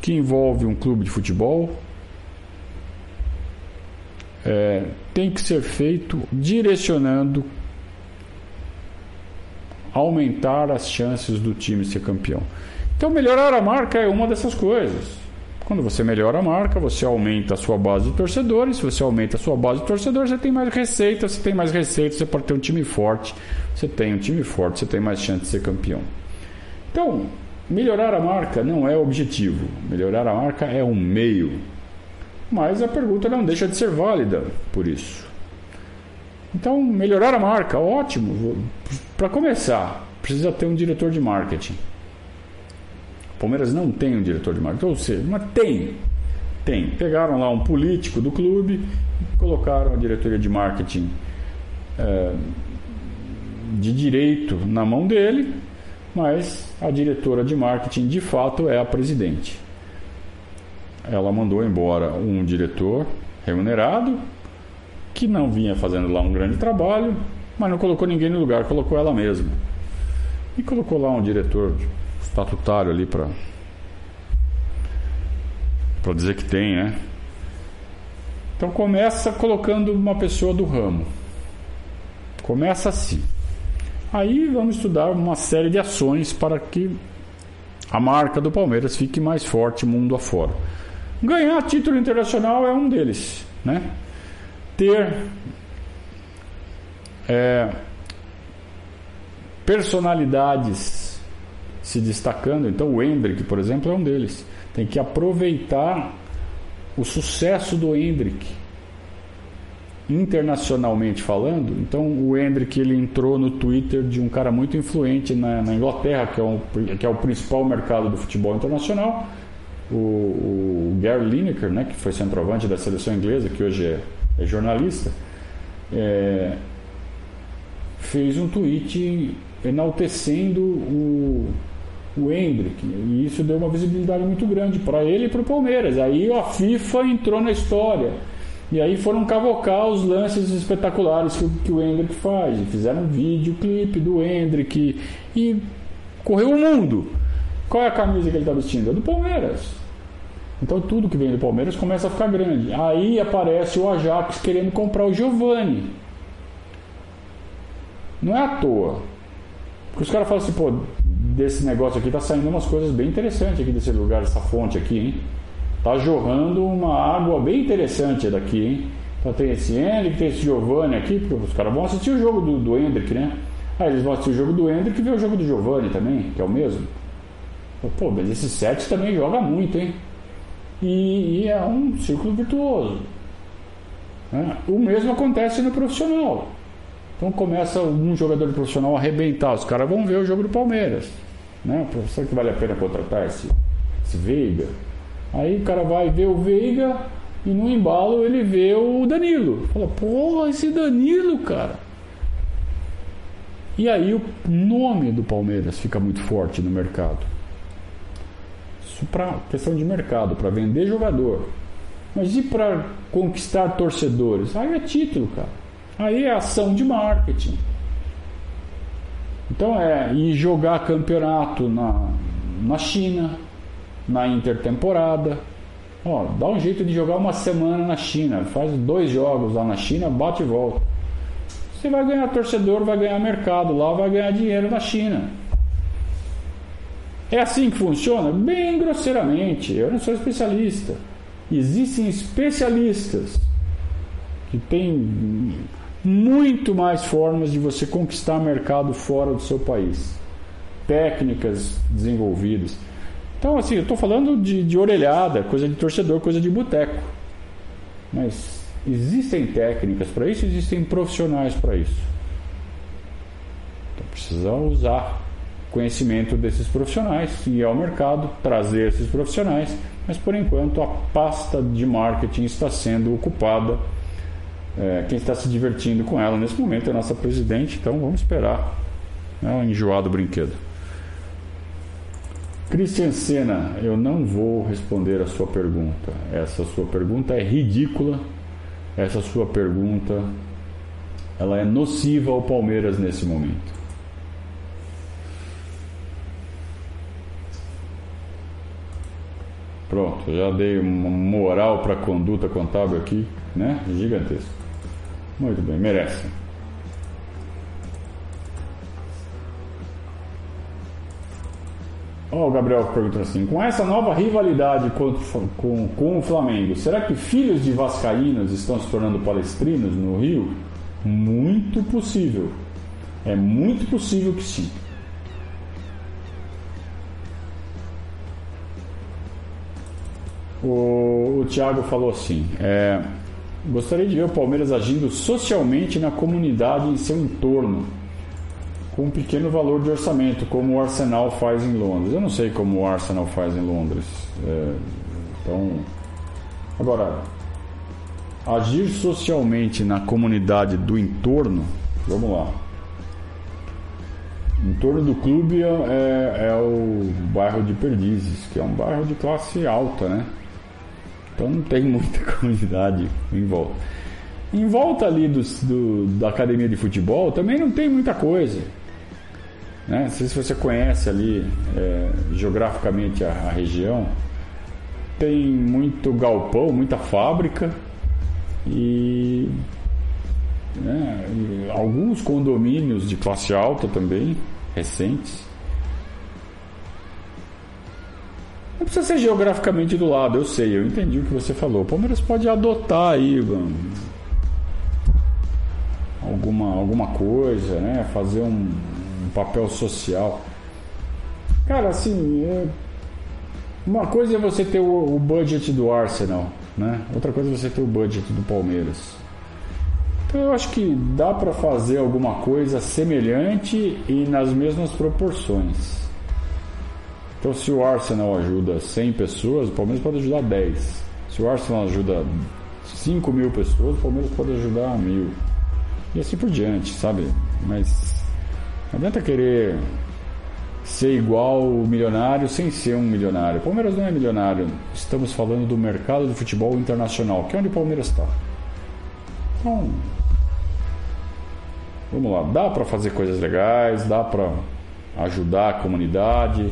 que envolve um clube de futebol é, tem que ser feito direcionando aumentar as chances do time ser campeão. Então, melhorar a marca é uma dessas coisas. Quando você melhora a marca, você aumenta a sua base de torcedores. Se você aumenta a sua base de torcedores, você tem mais receita. Se tem mais receita, você pode ter um time forte. Você tem um time forte, você tem mais chance de ser campeão. Então, melhorar a marca não é objetivo. Melhorar a marca é um meio mas a pergunta não deixa de ser válida por isso. Então, melhorar a marca, ótimo. Para começar, precisa ter um diretor de marketing. O Palmeiras não tem um diretor de marketing, ou seja, mas tem. Tem. Pegaram lá um político do clube, colocaram a diretoria de marketing é, de direito na mão dele, mas a diretora de marketing de fato é a presidente ela mandou embora um diretor remunerado que não vinha fazendo lá um grande trabalho, mas não colocou ninguém no lugar, colocou ela mesma. E colocou lá um diretor estatutário ali para para dizer que tem, né? Então começa colocando uma pessoa do ramo. Começa assim. Aí vamos estudar uma série de ações para que a marca do Palmeiras fique mais forte mundo afora. Ganhar título internacional é um deles, né? Ter é, personalidades se destacando. Então, o Hendrick, por exemplo, é um deles. Tem que aproveitar o sucesso do Hendrick internacionalmente falando. Então, o Hendrick ele entrou no Twitter de um cara muito influente na, na Inglaterra, que é, um, que é o principal mercado do futebol internacional o, o Gary Lineker, né, que foi centroavante da seleção inglesa, que hoje é, é jornalista, é, fez um tweet enaltecendo o, o Hendrick. E isso deu uma visibilidade muito grande para ele e para o Palmeiras. Aí a FIFA entrou na história. E aí foram cavocar os lances espetaculares que, que o Hendrick faz. E fizeram um videoclipe do Hendrick. E correu o mundo. Qual é a camisa que ele está vestindo? É do Palmeiras. Então tudo que vem do Palmeiras começa a ficar grande. Aí aparece o Ajax querendo comprar o Giovani. Não é à toa. Porque os caras falam assim, pô, desse negócio aqui tá saindo umas coisas bem interessantes aqui desse lugar, dessa fonte aqui, hein? Tá jorrando uma água bem interessante daqui, hein? Então tem esse Hendrick, tem esse Giovani aqui, porque os caras vão assistir o jogo do, do Hendrick, né? Aí eles vão assistir o jogo do Hendrick e ver o jogo do Giovani também, que é o mesmo. Pô, mas esse set também joga muito, hein? E, e é um ciclo virtuoso. Né? O mesmo acontece no profissional. Então começa um jogador profissional a arrebentar, os caras vão ver o jogo do Palmeiras. Né? Será que vale a pena contratar esse, esse Veiga? Aí o cara vai ver o Veiga e no embalo ele vê o Danilo. Fala, porra, esse Danilo, cara. E aí o nome do Palmeiras fica muito forte no mercado. Isso para questão de mercado, para vender jogador. Mas e para conquistar torcedores? Aí é título, cara. Aí é ação de marketing. Então é ir jogar campeonato na, na China, na intertemporada. Ó, dá um jeito de jogar uma semana na China, faz dois jogos lá na China, bate e volta. Você vai ganhar torcedor, vai ganhar mercado lá, vai ganhar dinheiro na China. É assim que funciona? Bem grosseiramente. Eu não sou especialista. Existem especialistas que têm muito mais formas de você conquistar mercado fora do seu país. Técnicas desenvolvidas. Então, assim, eu estou falando de, de orelhada, coisa de torcedor, coisa de boteco. Mas existem técnicas para isso, existem profissionais para isso. Então, precisa usar conhecimento desses profissionais, ir ao mercado, trazer esses profissionais, mas por enquanto a pasta de marketing está sendo ocupada é, quem está se divertindo com ela nesse momento é a nossa presidente, então vamos esperar né, o enjoado brinquedo. Christian Senna, eu não vou responder a sua pergunta. Essa sua pergunta é ridícula. Essa sua pergunta ela é nociva ao Palmeiras nesse momento. Pronto, já dei uma moral para a conduta contábil aqui, né? Gigantesco. Muito bem, merece. Ó, oh, o Gabriel pergunta assim: com essa nova rivalidade com, com, com o Flamengo, será que filhos de Vascaínos estão se tornando palestrinos no Rio? Muito possível. É muito possível que sim. O, o Thiago falou assim: é, Gostaria de ver o Palmeiras agindo socialmente na comunidade em seu entorno, com um pequeno valor de orçamento, como o Arsenal faz em Londres. Eu não sei como o Arsenal faz em Londres. É, então, agora, agir socialmente na comunidade do entorno, vamos lá. Em torno do clube é, é, o bairro de Perdizes, que é um bairro de classe alta, né? Então não tem muita comunidade em volta. Em volta ali do, do, da academia de futebol também não tem muita coisa. Né? Não sei se você conhece ali é, geograficamente a, a região. Tem muito galpão, muita fábrica e né, alguns condomínios de classe alta também, recentes. Não precisa ser geograficamente do lado, eu sei, eu entendi o que você falou. O Palmeiras pode adotar aí alguma, alguma coisa, né? Fazer um, um papel social. Cara, assim, é... uma coisa é você ter o, o budget do Arsenal, né? Outra coisa é você ter o budget do Palmeiras. Então eu acho que dá para fazer alguma coisa semelhante e nas mesmas proporções. Então, se o Arsenal ajuda 100 pessoas, o Palmeiras pode ajudar 10. Se o Arsenal ajuda 5 mil pessoas, o Palmeiras pode ajudar mil. E assim por diante, sabe? Mas não adianta querer ser igual o milionário sem ser um milionário. O Palmeiras não é milionário. Estamos falando do mercado do futebol internacional, que é onde o Palmeiras está. Então, vamos lá. Dá para fazer coisas legais, dá para ajudar a comunidade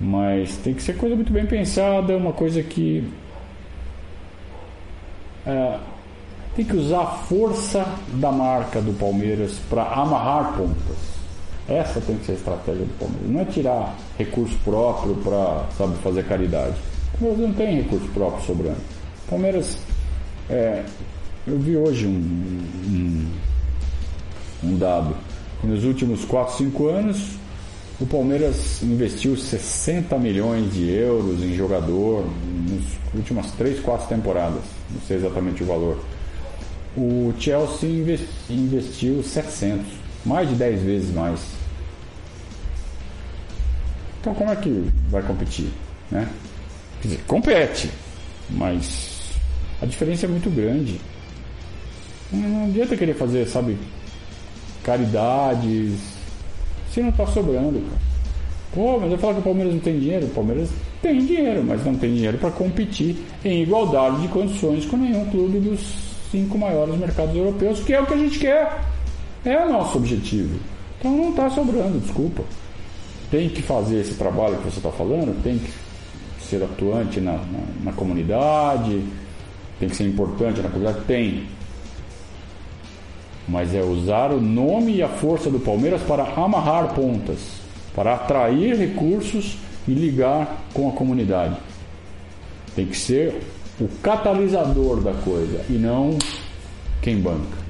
mas tem que ser coisa muito bem pensada, uma coisa que. É, tem que usar a força da marca do Palmeiras para amarrar pontas. Essa tem que ser a estratégia do Palmeiras. Não é tirar recurso próprio para fazer caridade. O Palmeiras não tem recurso próprio sobrando. O Palmeiras. É, eu vi hoje um, um, um dado. Nos últimos 4, 5 anos, o Palmeiras investiu 60 milhões de euros em jogador nas últimas 3, 4 temporadas. Não sei exatamente o valor. o Chelsea investiu 700, mais de 10 vezes mais. Então como é que vai competir? Né? Quer dizer, compete, mas a diferença é muito grande. Não adianta querer fazer, sabe, caridades se não está sobrando. Pô, mas eu falo que o Palmeiras não tem dinheiro. O Palmeiras tem dinheiro, mas não tem dinheiro para competir em igualdade de condições com nenhum clube dos cinco maiores mercados europeus, que é o que a gente quer. É o nosso objetivo. Então não está sobrando, desculpa. Tem que fazer esse trabalho que você está falando, tem que ser atuante na, na, na comunidade, tem que ser importante na comunidade, tem. Mas é usar o nome e a força do Palmeiras para amarrar pontas, para atrair recursos e ligar com a comunidade. Tem que ser o catalisador da coisa e não quem banca.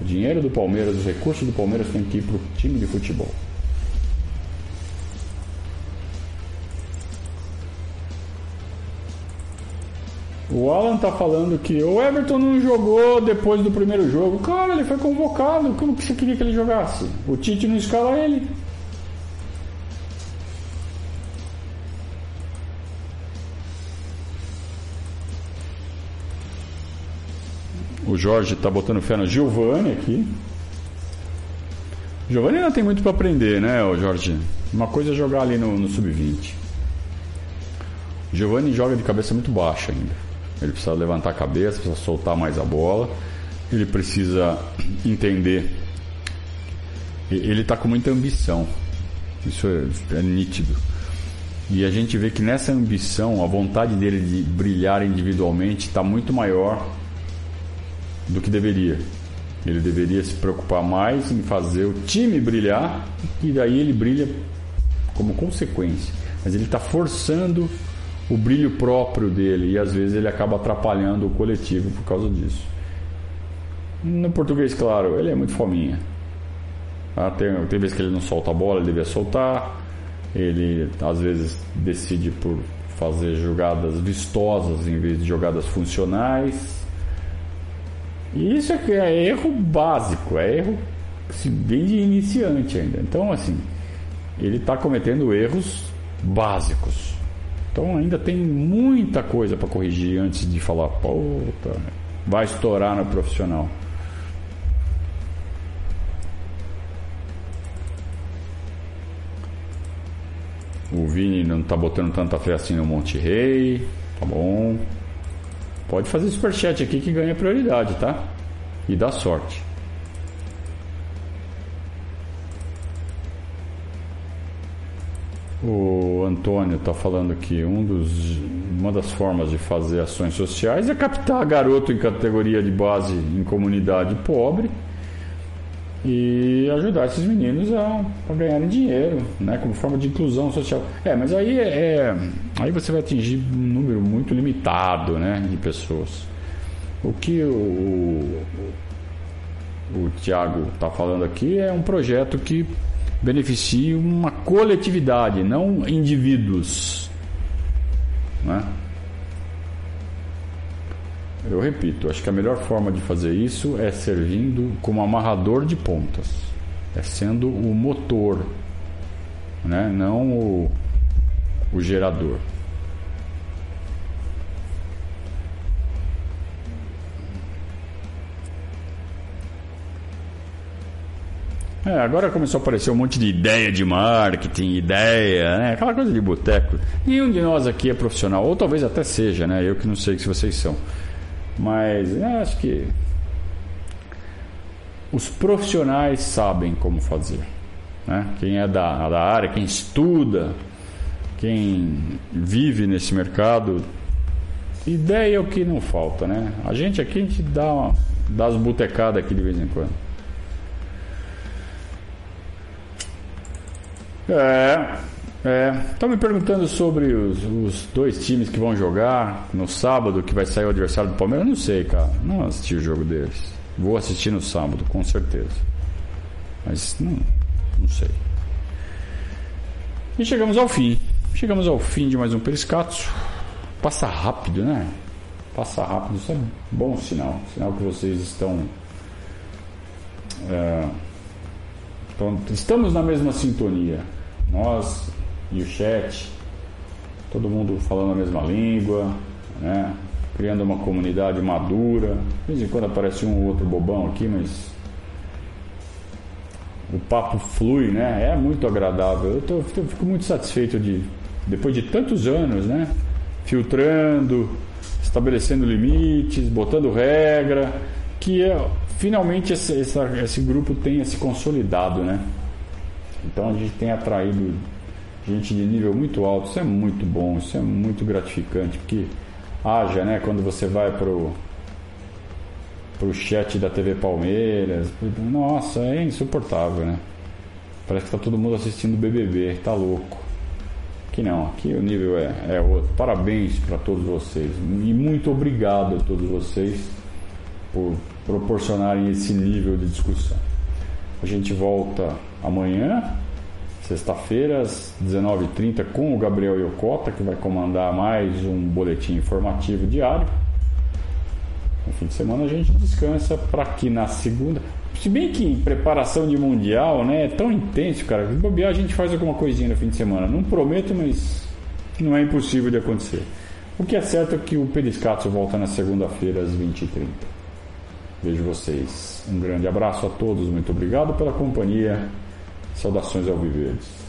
O dinheiro do Palmeiras, os recursos do Palmeiras tem que ir para o time de futebol. O Alan tá falando que o Everton não jogou depois do primeiro jogo. Cara, ele foi convocado. Como que você queria que ele jogasse? O Tite não escala ele. O Jorge está botando fé no Giovanni aqui. Giovanni ainda tem muito para aprender, né, Jorge? Uma coisa é jogar ali no, no sub-20. O Giovanni joga de cabeça muito baixa ainda. Ele precisa levantar a cabeça, precisa soltar mais a bola. Ele precisa entender. Ele está com muita ambição. Isso é, é nítido. E a gente vê que nessa ambição, a vontade dele de brilhar individualmente está muito maior do que deveria. Ele deveria se preocupar mais em fazer o time brilhar e daí ele brilha como consequência. Mas ele está forçando o brilho próprio dele e às vezes ele acaba atrapalhando o coletivo por causa disso. No português, claro, ele é muito fominha. Ah, tem, tem vezes que ele não solta a bola, ele devia soltar. Ele às vezes decide por fazer jogadas vistosas em vez de jogadas funcionais. E isso é, é erro básico, é erro bem de iniciante ainda. Então, assim, ele está cometendo erros básicos. Então, ainda tem muita coisa para corrigir antes de falar, puta, vai estourar no profissional. O Vini não está botando tanta fé assim no Monte Rei. Tá bom. Pode fazer superchat aqui que ganha prioridade, tá? E dá sorte. Antônio está falando que um dos, uma das formas de fazer ações sociais é captar garoto em categoria de base em comunidade pobre e ajudar esses meninos a, a ganharem dinheiro, né, como forma de inclusão social. É, mas aí é, é, aí você vai atingir um número muito limitado, né, de pessoas. O que o, o, o Tiago está falando aqui é um projeto que beneficie uma coletividade, não indivíduos, né? Eu repito, acho que a melhor forma de fazer isso é servindo como amarrador de pontas, é sendo o motor, né? não o, o gerador. É, agora começou a aparecer um monte de ideia de marketing, ideia, né? Aquela coisa de boteco. Nenhum de nós aqui é profissional, ou talvez até seja, né? Eu que não sei se vocês são. Mas é, acho que os profissionais sabem como fazer. Né? Quem é da, da área, quem estuda, quem vive nesse mercado, ideia é o que não falta, né? A gente aqui a gente dá, uma, dá as botecadas aqui de vez em quando. É, é, estão me perguntando sobre os, os, dois times que vão jogar no sábado, que vai sair o adversário do Palmeiras. Não sei, cara. Não assisti o jogo deles. Vou assistir no sábado, com certeza. Mas não, não sei. E chegamos ao fim. Chegamos ao fim de mais um Periscato. Passa rápido, né? passa rápido, isso é bom sinal. Sinal que vocês estão. É, então, estamos na mesma sintonia. Nós e o chat, todo mundo falando a mesma língua, né? criando uma comunidade madura. De vez em quando aparece um ou outro bobão aqui, mas o papo flui, né? É muito agradável. Eu, tô, eu fico muito satisfeito de, depois de tantos anos, né? Filtrando, estabelecendo limites, botando regra, que é, finalmente esse, esse, esse grupo tenha se consolidado, né? Então a gente tem atraído gente de nível muito alto, isso é muito bom, isso é muito gratificante, porque haja, né, quando você vai pro pro chat da TV Palmeiras, nossa, é insuportável, né? Parece que tá todo mundo assistindo BBB, tá louco. Aqui não, aqui o nível é, é outro. Parabéns para todos vocês e muito obrigado a todos vocês por proporcionarem esse nível de discussão. A gente volta amanhã, sexta-feira, às 19h30, com o Gabriel Yokota, que vai comandar mais um boletim informativo diário. No fim de semana a gente descansa para que na segunda. Se bem que em preparação de mundial, né, é tão intenso, cara. Se bobear, a gente faz alguma coisinha no fim de semana. Não prometo, mas não é impossível de acontecer. O que é certo é que o Periscato volta na segunda-feira às 20h30. Vejo vocês. Um grande abraço a todos, muito obrigado pela companhia. Saudações ao Viverdes.